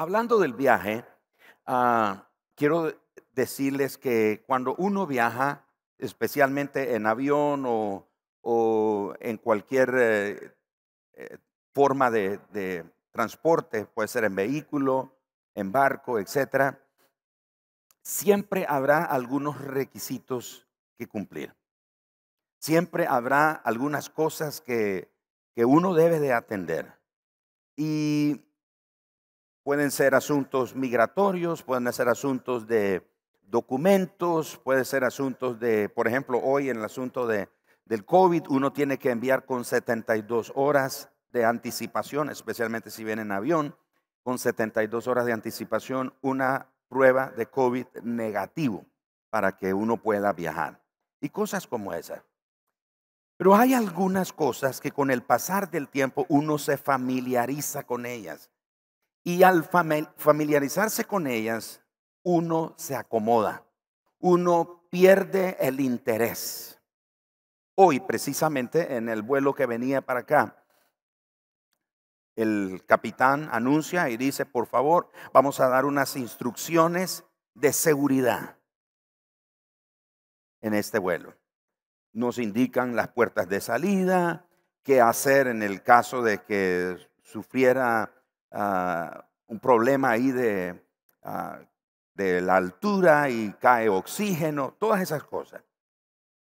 Hablando del viaje, ah, quiero decirles que cuando uno viaja, especialmente en avión o, en cualquier eh, eh, forma de, transporte, puede ser en vehículo, en barco, etcétera, siempre habrá algunos requisitos que cumplir. Siempre habrá algunas cosas que, que uno debe de atender. Y pueden ser asuntos migratorios, pueden ser asuntos de documentos, pueden ser asuntos de, por ejemplo, hoy en el asunto de, del COVID, uno tiene que enviar con 72 horas de anticipación, especialmente si viene en avión, con 72 horas de anticipación, una prueba de COVID negativo para que uno pueda viajar. Y cosas como esa. Pero hay algunas cosas que con el pasar del tiempo uno se familiariza con ellas. Y al familiarizarse con ellas, uno se acomoda. Uno pierde el interés. Hoy, precisamente, en el vuelo que venía para acá, el capitán anuncia y dice, por favor, vamos a dar unas instrucciones de seguridad en este vuelo nos indican las puertas de salida, qué hacer en el caso de que sufriera ah, un problema ahí de, ah, de la altura y cae oxígeno, todas esas cosas.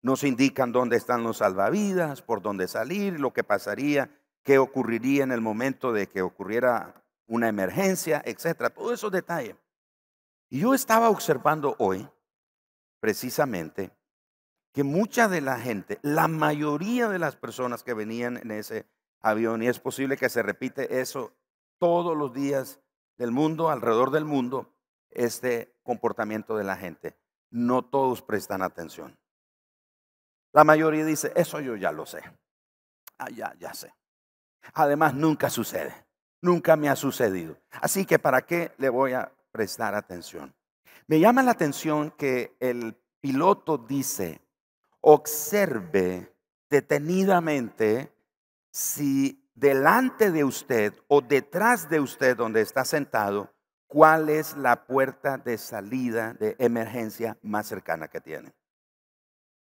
Nos indican dónde están los salvavidas, por dónde salir, lo que pasaría, qué ocurriría en el momento de que ocurriera una emergencia, etcétera, todos esos detalles. Y yo estaba observando hoy, precisamente, que mucha de la gente, la mayoría de las personas que venían en ese avión, y es posible que se repite eso todos los días del mundo, alrededor del mundo, este comportamiento de la gente. No todos prestan atención. La mayoría dice, eso yo ya lo sé. Ah, ya, ya sé. Además, nunca sucede. Nunca me ha sucedido. Así que, ¿para qué le voy a prestar atención? Me llama la atención que el piloto dice, observe detenidamente si delante de usted o detrás de usted donde está sentado, cuál es la puerta de salida de emergencia más cercana que tiene.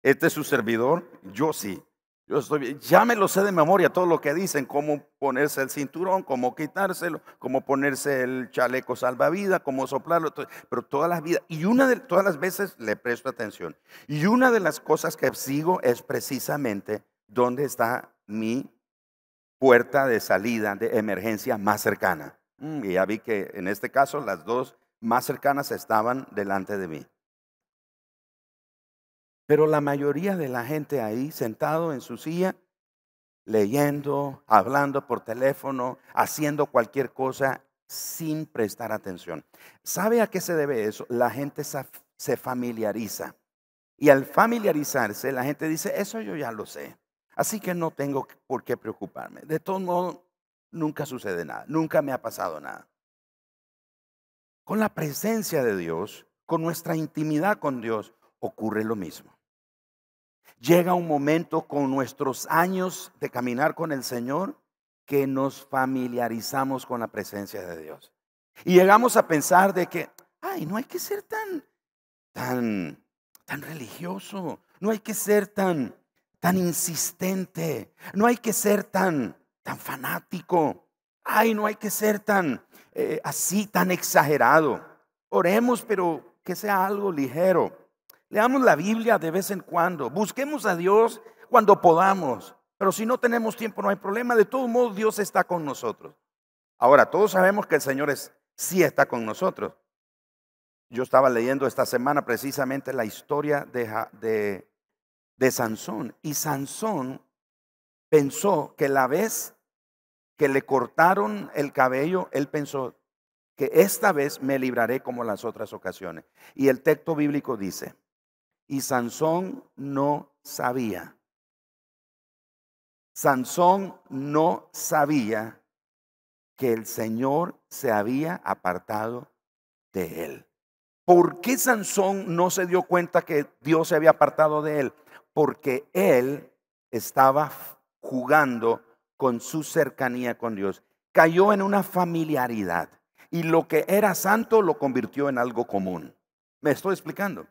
¿Este es su servidor? Yo sí. Yo estoy Ya me lo sé de memoria todo lo que dicen, cómo ponerse el cinturón, cómo quitárselo, cómo ponerse el chaleco salvavidas, cómo soplarlo, pero todas las vidas. Y una de todas las veces le presto atención. Y una de las cosas que sigo es precisamente dónde está mi puerta de salida de emergencia más cercana. Mm, y ya vi que en este caso las dos más cercanas estaban delante de mí. Pero la mayoría de la gente ahí sentado en su silla, leyendo, hablando por teléfono, haciendo cualquier cosa sin prestar atención. ¿Sabe a qué se debe eso? La gente se familiariza. Y al familiarizarse, la gente dice, eso yo ya lo sé. Así que no tengo por qué preocuparme. De todos modos, nunca sucede nada. Nunca me ha pasado nada. Con la presencia de Dios, con nuestra intimidad con Dios, ocurre lo mismo. Llega un momento con nuestros años de caminar con el Señor que nos familiarizamos con la presencia de Dios. Y llegamos a pensar de que, ay, no hay que ser tan, tan, tan religioso, no hay que ser tan, tan insistente, no hay que ser tan, tan fanático, ay, no hay que ser tan eh, así, tan exagerado. Oremos, pero que sea algo ligero. Leamos la Biblia de vez en cuando. Busquemos a Dios cuando podamos. Pero si no tenemos tiempo, no hay problema. De todos modos, Dios está con nosotros. Ahora, todos sabemos que el Señor es, sí está con nosotros. Yo estaba leyendo esta semana precisamente la historia de, de, de Sansón. Y Sansón pensó que la vez que le cortaron el cabello, él pensó que esta vez me libraré como las otras ocasiones. Y el texto bíblico dice, y Sansón no sabía. Sansón no sabía que el Señor se había apartado de él. ¿Por qué Sansón no se dio cuenta que Dios se había apartado de él? Porque él estaba jugando con su cercanía con Dios. Cayó en una familiaridad. y lo que era santo lo convirtió en algo común. ¿Me estoy explicando?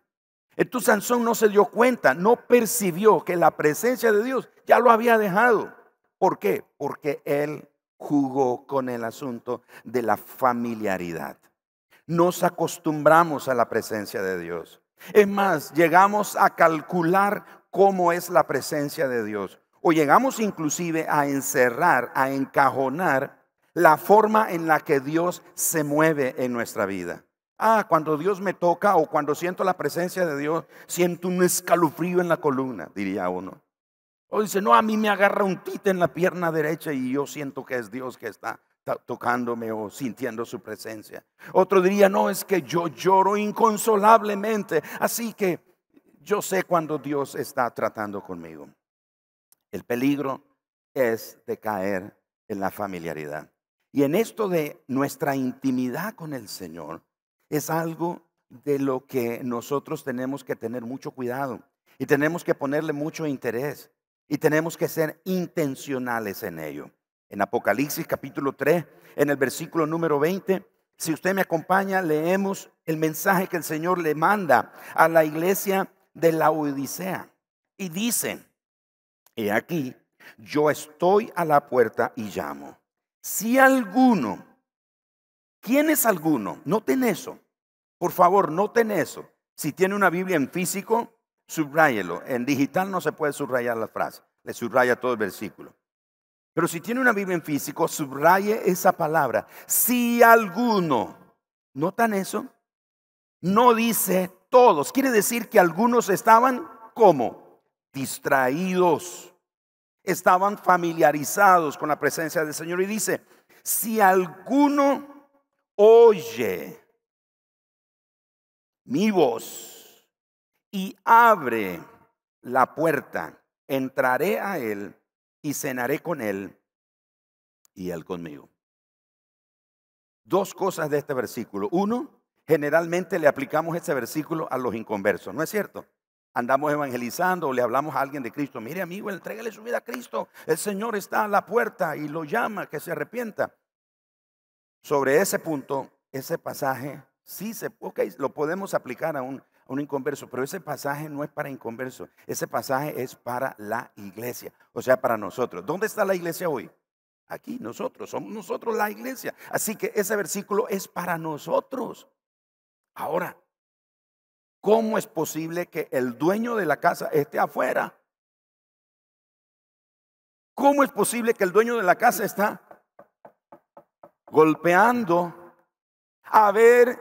Entonces Sansón no se dio cuenta, no percibió que la presencia de Dios ya lo había dejado. ¿Por qué? Porque él jugó con el asunto de la familiaridad. Nos acostumbramos a la presencia de Dios. Es más, llegamos a calcular cómo es la presencia de Dios. O llegamos inclusive a encerrar, a encajonar la forma en la que Dios se mueve en nuestra vida. Ah, cuando Dios me toca o cuando siento la presencia de Dios, siento un escalofrío en la columna, diría uno. O dice, no, a mí me agarra un tite en la pierna derecha y yo siento que es Dios que está tocándome o sintiendo su presencia. Otro diría, no, es que yo lloro inconsolablemente. Así que yo sé cuando Dios está tratando conmigo. El peligro es de caer en la familiaridad. Y en esto de nuestra intimidad con el Señor, es algo de lo que nosotros tenemos que tener mucho cuidado y tenemos que ponerle mucho interés y tenemos que ser intencionales en ello. En Apocalipsis capítulo 3, en el versículo número 20, si usted me acompaña, leemos el mensaje que el Señor le manda a la iglesia de la Odisea. Y dice, he aquí, yo estoy a la puerta y llamo. Si alguno, ¿quién es alguno? Noten eso. Por favor, noten eso. Si tiene una Biblia en físico, subráyelo. En digital no se puede subrayar la frase, le subraya todo el versículo. Pero si tiene una Biblia en físico, subraye esa palabra. Si alguno, ¿notan eso? No dice todos. Quiere decir que algunos estaban como distraídos. Estaban familiarizados con la presencia del Señor. Y dice, si alguno oye mi voz y abre la puerta, entraré a él y cenaré con él y él conmigo. Dos cosas de este versículo. Uno, generalmente le aplicamos este versículo a los inconversos, ¿no es cierto? Andamos evangelizando o le hablamos a alguien de Cristo. Mire, amigo, entrégale su vida a Cristo. El Señor está a la puerta y lo llama que se arrepienta. Sobre ese punto, ese pasaje Sí, se, lo podemos aplicar a un, a un inconverso, pero ese pasaje no es para inconverso, ese pasaje es para la iglesia, o sea, para nosotros. ¿Dónde está la iglesia hoy? Aquí, nosotros, somos nosotros la iglesia. Así que ese versículo es para nosotros. Ahora, ¿cómo es posible que el dueño de la casa esté afuera? ¿Cómo es posible que el dueño de la casa está golpeando a ver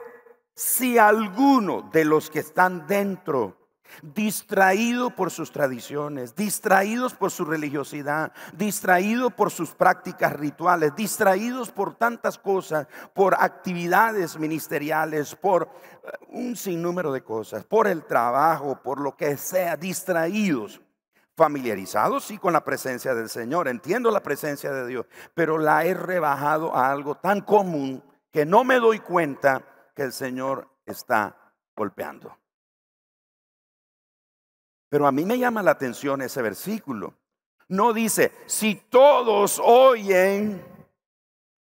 si alguno de los que están dentro, distraído por sus tradiciones, distraídos por su religiosidad, distraído por sus prácticas rituales, distraídos por tantas cosas, por actividades ministeriales, por eh, un sinnúmero de cosas, por el trabajo, por lo que sea, distraídos familiarizados sí con la presencia del Señor, entiendo la presencia de Dios, pero la he rebajado a algo tan común que no me doy cuenta que el Señor está golpeando. Pero a mí me llama la atención ese versículo. No dice, si todos oyen,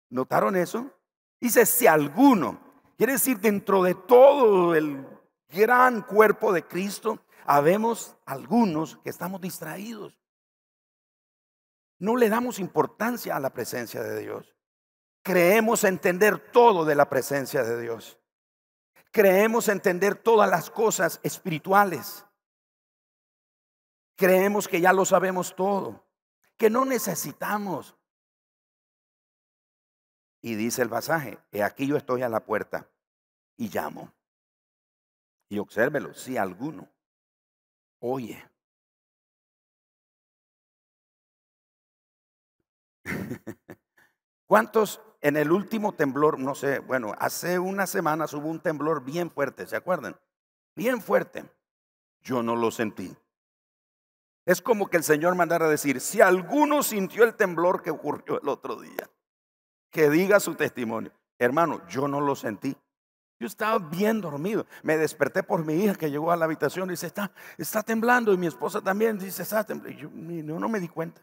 ¿notaron eso? Dice, si alguno, quiere decir, dentro de todo el gran cuerpo de Cristo, habemos algunos que estamos distraídos. No le damos importancia a la presencia de Dios creemos entender todo de la presencia de Dios. Creemos entender todas las cosas espirituales. Creemos que ya lo sabemos todo, que no necesitamos. Y dice el pasaje, he aquí yo estoy a la puerta y llamo. Y obsérvelo, si alguno oye. ¿Cuántos en el último temblor, no sé, bueno, hace unas semanas hubo un temblor bien fuerte, ¿se acuerdan? Bien fuerte. Yo no lo sentí. Es como que el Señor mandara decir, si alguno sintió el temblor que ocurrió el otro día, que diga su testimonio. Hermano, yo no lo sentí. Yo estaba bien dormido. Me desperté por mi hija que llegó a la habitación y dice, está, está temblando. Y mi esposa también dice, está temblando. Y yo no me di cuenta.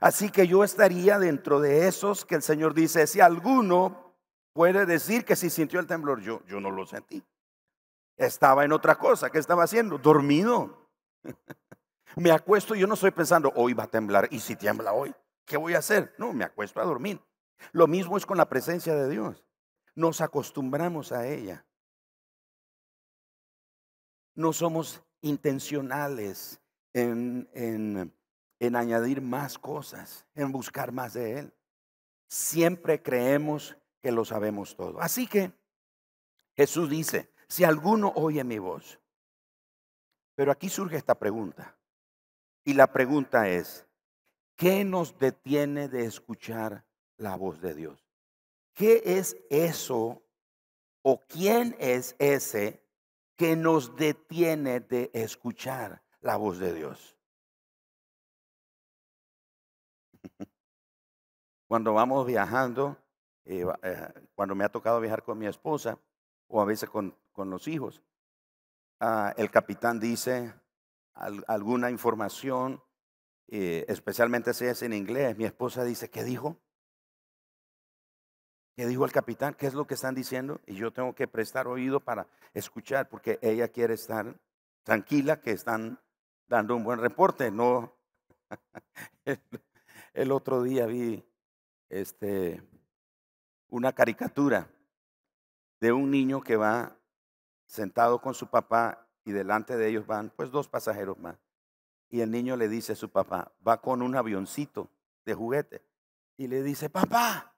Así que yo estaría dentro de esos que el Señor dice, si alguno puede decir que si sintió el temblor, yo, yo no lo sentí. Estaba en otra cosa. ¿Qué estaba haciendo? Dormido. me acuesto y yo no estoy pensando, hoy va a temblar. ¿Y si tiembla hoy? ¿Qué voy a hacer? No, me acuesto a dormir. Lo mismo es con la presencia de Dios. Nos acostumbramos a ella. No somos intencionales en, en, en añadir más cosas, en buscar más de Él. Siempre creemos que lo sabemos todo. Así que Jesús dice, si alguno oye mi voz, pero aquí surge esta pregunta. Y la pregunta es, ¿qué nos detiene de escuchar la voz de Dios? ¿Qué es eso o quién es ese que nos detiene de escuchar la voz de Dios? Cuando vamos viajando, eh, eh, cuando me ha tocado viajar con mi esposa o a veces con, los hijos, ah, el capitán dice alguna información, eh, especialmente si es en inglés. Mi esposa dice, ¿qué dijo? ¿Qué dijo el capitán? ¿Qué es lo que están diciendo? Y yo tengo que prestar oído para escuchar, porque ella quiere estar tranquila que están dando un buen reporte. No, el otro día vi este, una caricatura de un niño que va sentado con su papá y delante de ellos van pues dos pasajeros más. Y el niño le dice a su papá, va con un avioncito de juguete. Y le dice, papá,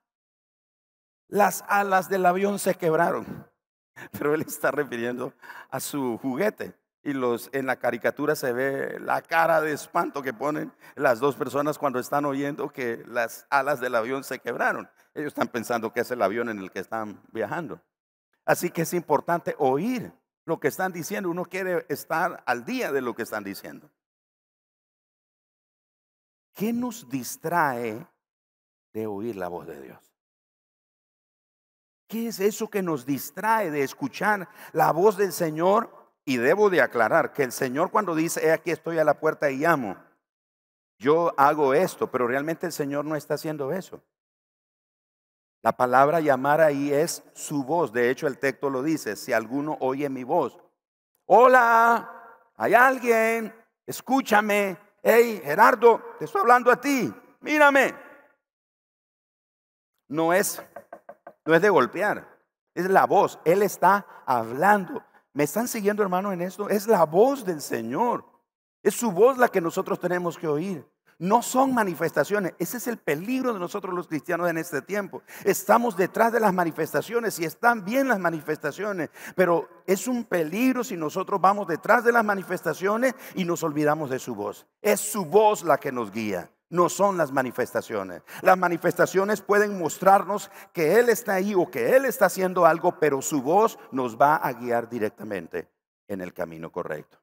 las alas del avión se quebraron. Pero él está refiriendo a su juguete. Y los, en la caricatura se ve la cara de espanto que ponen las dos personas cuando están oyendo que las alas del avión se quebraron. Ellos están pensando que es el avión en el que están viajando. Así que es importante oír lo que están diciendo. Uno quiere estar al día de lo que están diciendo. ¿Qué nos distrae de oír la voz de Dios? ¿Qué es eso que nos distrae de escuchar la voz del Señor? Y debo de aclarar que el Señor cuando dice, he aquí estoy a la puerta y llamo, yo hago esto, pero realmente el Señor no está haciendo eso. La palabra llamar ahí es su voz. De hecho, el texto lo dice, si alguno oye mi voz. Hola, hay alguien, escúchame. Hey, Gerardo, te estoy hablando a ti. Mírame. No es no es de golpear, es la voz. Él está hablando. ¿Me están siguiendo, hermano, en esto? Es la voz del Señor. Es su voz la que nosotros tenemos que oír. No son manifestaciones. Ese es el peligro de nosotros los cristianos en este tiempo. Estamos detrás de las manifestaciones y están bien las manifestaciones, pero es un peligro si nosotros vamos detrás de las manifestaciones y nos olvidamos de su voz. Es su voz la que nos guía. No son las manifestaciones. Las manifestaciones pueden mostrarnos que Él está ahí o que Él está haciendo algo, pero su voz nos va a guiar directamente en el camino correcto.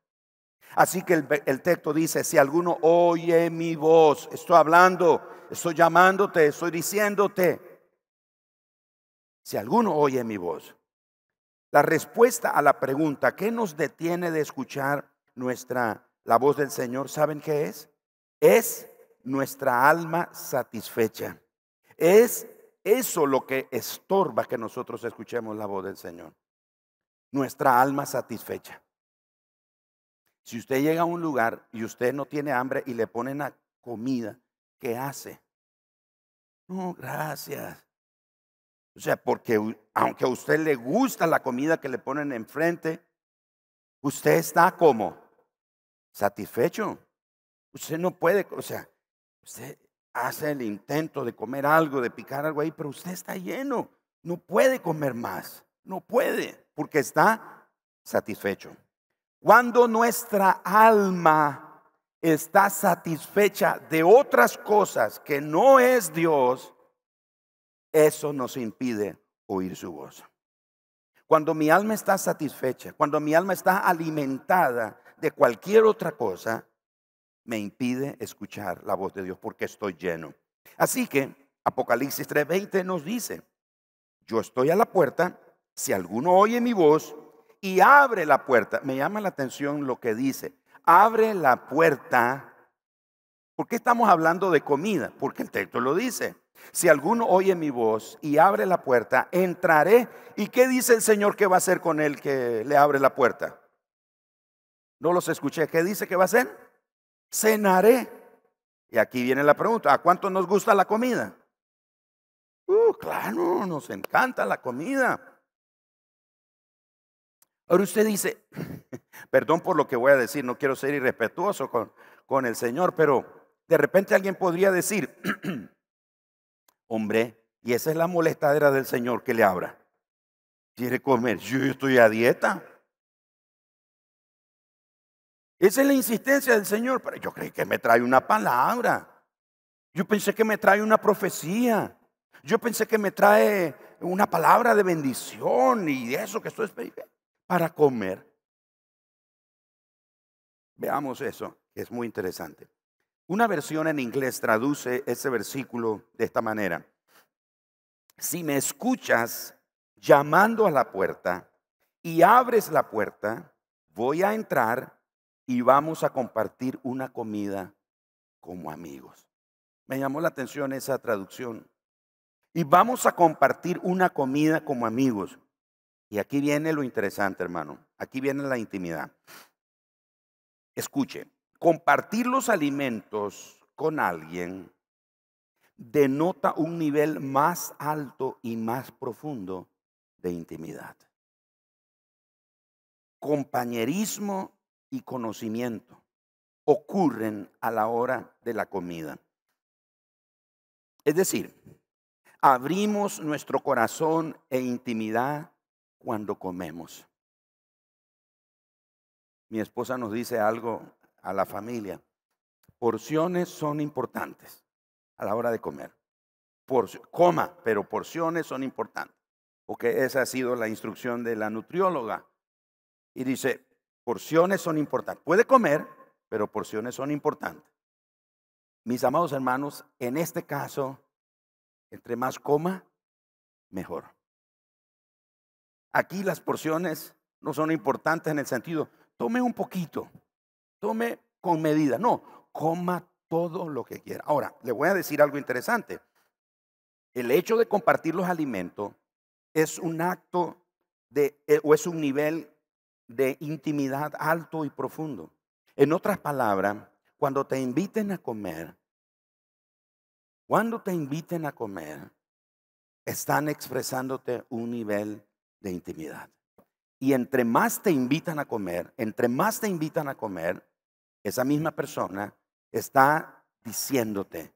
Así que el, texto dice, si alguno oye mi voz, estoy hablando, estoy llamándote, estoy diciéndote, si alguno oye mi voz. La respuesta a la pregunta, ¿qué nos detiene de escuchar nuestra la voz del Señor? ¿Saben qué es? Es nuestra alma satisfecha. Es eso lo que estorba que nosotros escuchemos la voz del Señor. Nuestra alma satisfecha. Si usted llega a un lugar y usted no tiene hambre y le ponen la comida, ¿qué hace? No, gracias. O sea, porque aunque a usted le gusta la comida que le ponen enfrente, usted está como satisfecho. Usted no puede, o sea, Usted hace el intento de comer algo, de picar algo ahí, pero usted está lleno. No puede comer más. No puede, porque está satisfecho. Cuando nuestra alma está satisfecha de otras cosas que no es Dios, eso nos impide oír su voz. Cuando mi alma está satisfecha, cuando mi alma está alimentada de cualquier otra cosa, me impide escuchar la voz de Dios porque estoy lleno. Así que Apocalipsis 3:20 nos dice, yo estoy a la puerta, si alguno oye mi voz y abre la puerta, me llama la atención lo que dice, abre la puerta. ¿Por qué estamos hablando de comida? Porque el texto lo dice. Si alguno oye mi voz y abre la puerta, entraré. ¿Y qué dice el Señor que va a hacer con el que le abre la puerta? No los escuché. ¿Qué dice que va a hacer? Cenaré. Y aquí viene la pregunta, ¿a cuánto nos gusta la comida? Uh, claro, nos encanta la comida. Ahora usted dice, perdón por lo que voy a decir, no quiero ser irrespetuoso con, con el Señor, pero de repente alguien podría decir, hombre, y esa es la molestadera del Señor que le abra. Quiere comer, yo estoy a dieta. Esa es la insistencia del Señor, pero yo creí que me trae una palabra. Yo pensé que me trae una profecía. Yo pensé que me trae una palabra de bendición y eso que estoy esperando para comer. Veamos eso, que es muy interesante. Una versión en inglés traduce ese versículo de esta manera. Si me escuchas llamando a la puerta y abres la puerta, voy a entrar y vamos a compartir una comida como amigos. Me llamó la atención esa traducción. Y vamos a compartir una comida como amigos. Y aquí viene lo interesante, hermano. Aquí viene la intimidad. Escuche, compartir los alimentos con alguien denota un nivel más alto y más profundo de intimidad. Compañerismo y conocimiento ocurren a la hora de la comida. Es decir, abrimos nuestro corazón e intimidad cuando comemos. Mi esposa nos dice algo a la familia. Porciones son importantes a la hora de comer. coma, pero porciones son importantes. Porque esa ha sido la instrucción de la nutrióloga. Y dice, porciones son importantes. Puede comer, pero porciones son importantes. Mis amados hermanos, en este caso, entre más coma, mejor. Aquí las porciones no son importantes en el sentido, tome un poquito, tome con medida. No, coma todo lo que quiera. Ahora, le voy a decir algo interesante. El hecho de compartir los alimentos es un acto de, eh, o es un nivel de intimidad alto y profundo. En otras palabras, cuando te inviten a comer, cuando te inviten a comer, están expresándote un nivel de intimidad. Y entre más te invitan a comer, entre más te invitan a comer, esa misma persona está diciéndote,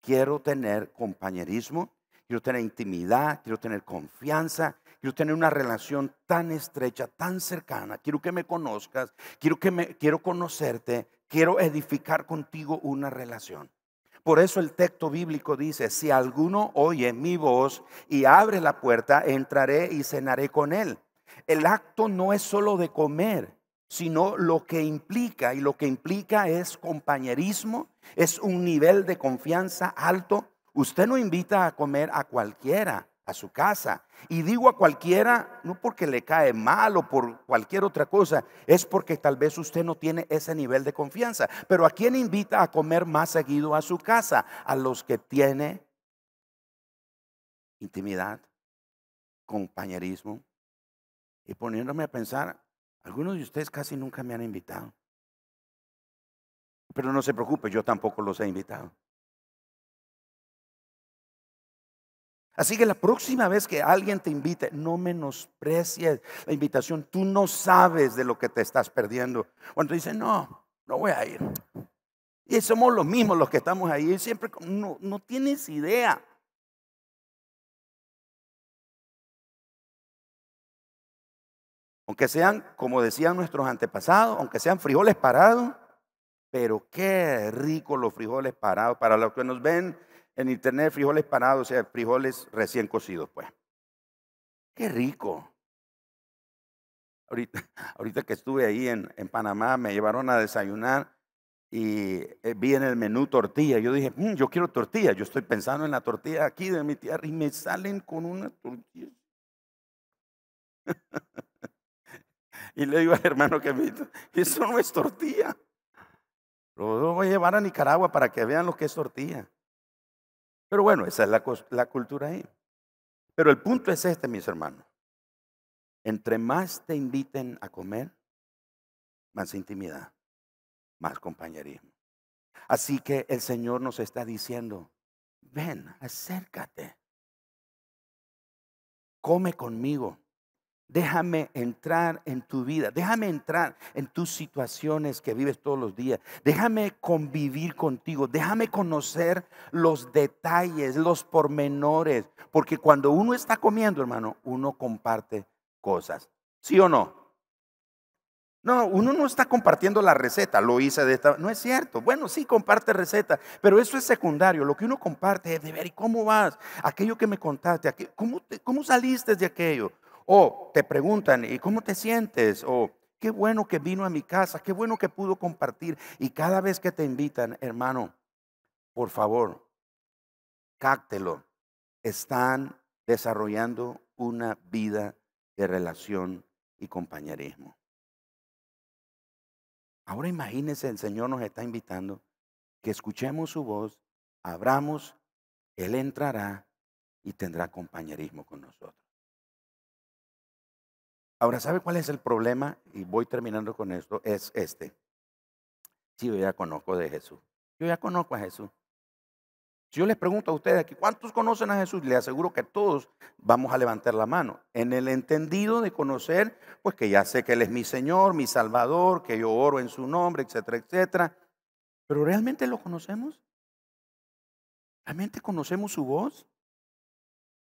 quiero tener compañerismo, quiero tener intimidad, quiero tener confianza, quiero tener una relación tan estrecha, tan cercana, quiero que me conozcas, quiero que me quiero conocerte, quiero edificar contigo una relación. Por eso el texto bíblico dice, si alguno oye mi voz y abre la puerta, entraré y cenaré con él. El acto no es solo de comer, sino lo que implica, y lo que implica es compañerismo, es un nivel de confianza alto. Usted no invita a comer a cualquiera a su casa. Y digo a cualquiera, no porque le cae mal o por cualquier otra cosa, es porque tal vez usted no tiene ese nivel de confianza. Pero ¿a quién invita a comer más seguido a su casa? A los que tiene intimidad, compañerismo. Y poniéndome a pensar, algunos de ustedes casi nunca me han invitado. Pero no se preocupe, yo tampoco los he invitado. Así que la próxima vez que alguien te invite, no menosprecies la invitación. Tú no sabes de lo que te estás perdiendo. Cuando dicen, no, no voy a ir. Y somos los mismos los que estamos ahí. Siempre no, no tienes idea. Aunque sean, como decían nuestros antepasados, aunque sean frijoles parados, pero qué rico los frijoles parados. Para los que nos ven en internet frijoles parados, o sea, frijoles recién cocidos, pues. Qué rico. Ahorita, que estuve ahí en, en, Panamá, me llevaron a desayunar y eh, vi en el menú tortilla. Yo dije, mm, yo quiero tortilla. Yo estoy pensando en la tortilla aquí de mi tierra y me salen con una tortilla. y le digo al hermano que me eso no es tortilla. Lo voy a llevar a Nicaragua para que vean lo que es tortilla. Pero bueno, esa es la, cultura ahí. Pero el punto es este, mis hermanos. Entre más te inviten a comer, más intimidad, más compañerismo. Así que el Señor nos está diciendo, ven, acércate, come conmigo, déjame entrar en tu vida, déjame entrar en tus situaciones que vives todos los días, déjame convivir contigo, déjame conocer los detalles, los pormenores, porque cuando uno está comiendo, hermano, uno comparte cosas. ¿Sí o no? No, uno no está compartiendo la receta, lo hice de esta, no es cierto. Bueno, sí comparte receta, pero eso es secundario. Lo que uno comparte es de ver, ¿y cómo vas? Aquello que me contaste, ¿cómo, ¿cómo saliste de aquello? O te preguntan, ¿y cómo te sientes? O qué bueno que vino a mi casa, qué bueno que pudo compartir. Y cada vez que te invitan, hermano, por favor, cáctelo. Están desarrollando una vida de relación y compañerismo. Ahora imagínense, el Señor nos está invitando que escuchemos su voz, abramos, Él entrará y tendrá compañerismo con nosotros. Ahora, ¿sabe cuál es el problema? Y voy terminando con esto, es este. Sí, yo ya conozco de Jesús. Yo ya conozco a Jesús. Si yo les pregunto a ustedes aquí, ¿cuántos conocen a Jesús? Les aseguro que todos vamos a levantar la mano. En el entendido de conocer, pues que ya sé que Él es mi Señor, mi Salvador, que yo oro en su nombre, etcétera, etcétera. Pero ¿realmente lo conocemos? ¿Realmente conocemos su voz?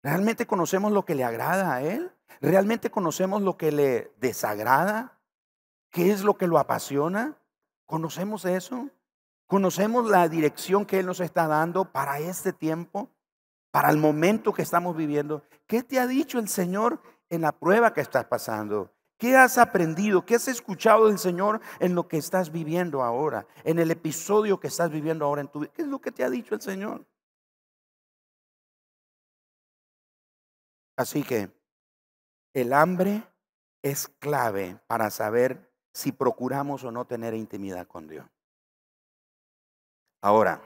¿Realmente conocemos lo que le agrada a Él? ¿Realmente conocemos lo que le desagrada? ¿Qué es lo que lo apasiona? ¿Conocemos eso? Conocemos la dirección que Él nos está dando para este tiempo, para el momento que estamos viviendo. ¿Qué te ha dicho el Señor en la prueba que estás pasando? ¿Qué has aprendido? ¿Qué has escuchado del Señor en lo que estás viviendo ahora? En el episodio que estás viviendo ahora en tu vida. ¿Qué es lo que te ha dicho el Señor? Así que el hambre es clave para saber si procuramos o no tener intimidad con Dios. Ahora,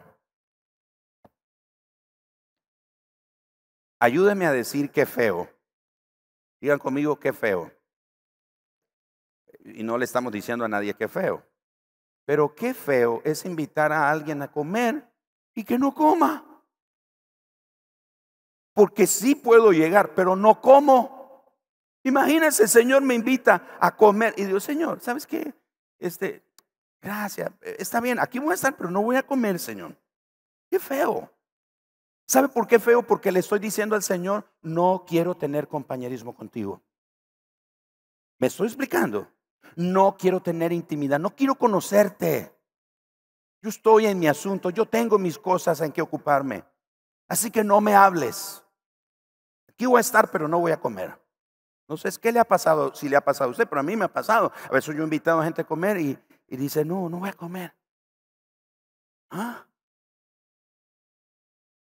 ayúdenme a decir qué feo. Digan conmigo qué feo. Y no le estamos diciendo a nadie qué feo. Pero qué feo es invitar a alguien a comer y que no coma. Porque sí puedo llegar, pero no como. Imagínense, el Señor me invita a comer y digo, Señor, ¿sabes qué? Este, Gracias. Eh, está bien, aquí voy a estar, pero no voy a comer, Señor. Qué feo. ¿Sabe por qué feo? Porque le estoy diciendo al Señor, no quiero tener compañerismo contigo. ¿Me estoy explicando? No quiero tener intimidad, no quiero conocerte. Yo estoy en mi asunto, yo tengo mis cosas en que ocuparme. Así que no me hables. Aquí voy a estar, pero no voy a comer. No sé qué le ha pasado, si le ha pasado a usted, pero a mí me ha pasado. A veces yo he invitado a gente a comer y y dice, no, no voy a comer. ¿Ah?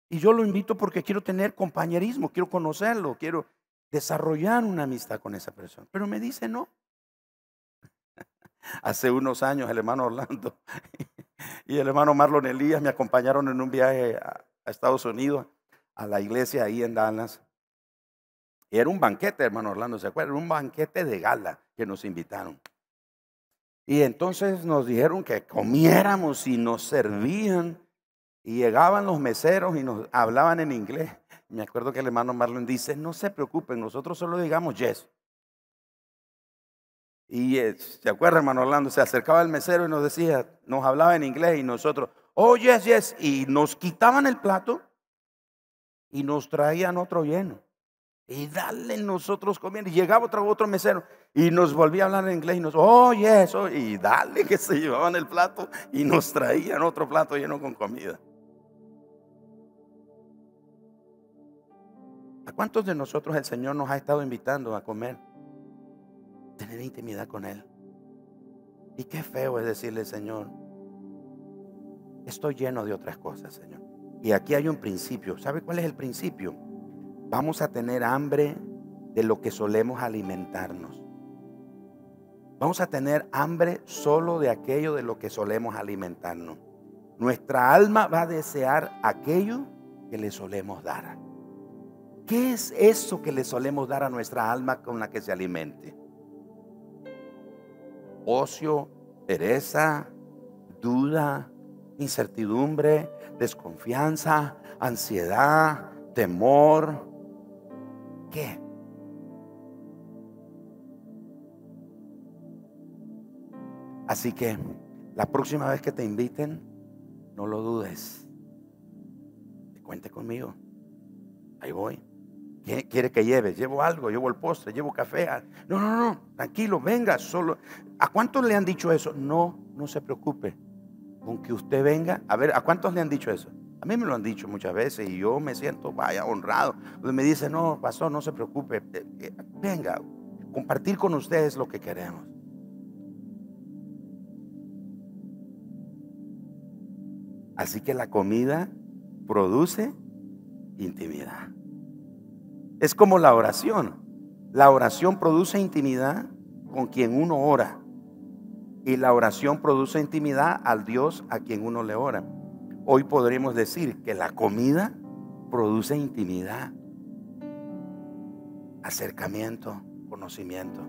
Y yo lo invito porque quiero tener compañerismo, quiero conocerlo, quiero desarrollar una amistad con esa persona. Pero me dice no. Hace unos años el hermano Orlando y el hermano Marlon Elías me acompañaron en un viaje a, Estados Unidos, a la iglesia ahí en Dallas. Era un banquete, hermano Orlando, ¿se acuerdan? Un banquete de gala que nos invitaron. Y entonces nos dijeron que comiéramos y nos servían. Y llegaban los meseros y nos hablaban en inglés. Me acuerdo que el hermano Marlon dice, no se preocupen, nosotros solo digamos yes. Y se acuerda, hermano Orlando, se acercaba el mesero y nos decía, nos hablaba en inglés y nosotros, oh yes, yes. Y nos quitaban el plato y nos traían otro lleno. Y dale nosotros comiendo. Y llegaba otro, otro mesero y nos volvía a hablar en inglés y nos, oh, eso. Y dale que se llevaban el plato y nos traían otro plato lleno con comida. ¿A cuántos de nosotros el Señor nos ha estado invitando a comer? Tener intimidad con Él. Y qué feo es decirle, Señor, estoy lleno de otras cosas, Señor. Y aquí hay un principio. ¿Sabe cuál es el principio? Vamos a tener hambre de lo que solemos alimentarnos. Vamos a tener hambre solo de aquello de lo que solemos alimentarnos. Nuestra alma va a desear aquello que le solemos dar? ¿Qué es eso que le solemos dar a nuestra alma con la que se alimente? Ocio, pereza, duda, incertidumbre, desconfianza, ansiedad, temor. ¿Qué? Así que la próxima vez que te inviten, no lo dudes. Cuente conmigo. Ahí voy. quiere que lleve? Llevo algo, llevo el postre, llevo café. No, no, no, tranquilo, venga, solo. ¿A cuántos le han dicho eso? No, no se preocupe. Con que usted venga, a ver, ¿a cuántos le han dicho eso? A mí me lo han dicho muchas veces y yo me siento, vaya, honrado. me dice, no, pastor, no se preocupe, eh, eh, venga, compartir con ustedes lo que queremos. Así que la comida produce intimidad. Es como la oración. La oración produce intimidad con quien uno ora. Y la oración produce intimidad al Dios a quien uno le ora. Hoy podríamos decir que la comida produce intimidad, acercamiento, conocimiento.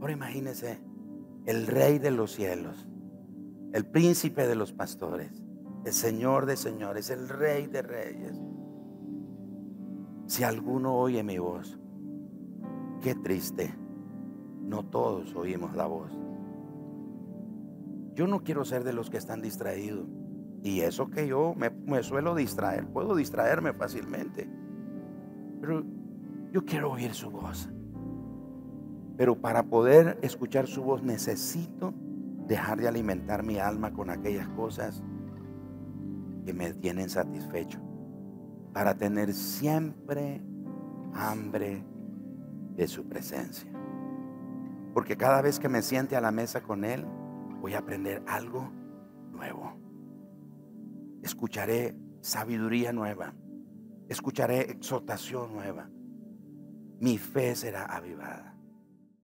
Ahora imagínese el rey de los cielos, el príncipe de los pastores, el Señor de señores, el Rey de reyes. Si alguno oye mi voz, qué triste, no todos oímos la voz. Yo no quiero ser de los que están distraídos. Y eso que yo me, suelo distraer, puedo distraerme fácilmente. Pero yo quiero oír su voz. Pero para poder escuchar su voz necesito dejar de alimentar mi alma con aquellas cosas que me tienen satisfecho, para tener siempre hambre de su presencia. Porque cada vez que me siente a la mesa con Él, voy a aprender algo nuevo. Escucharé sabiduría nueva. Escucharé exhortación nueva. Mi fe será avivada.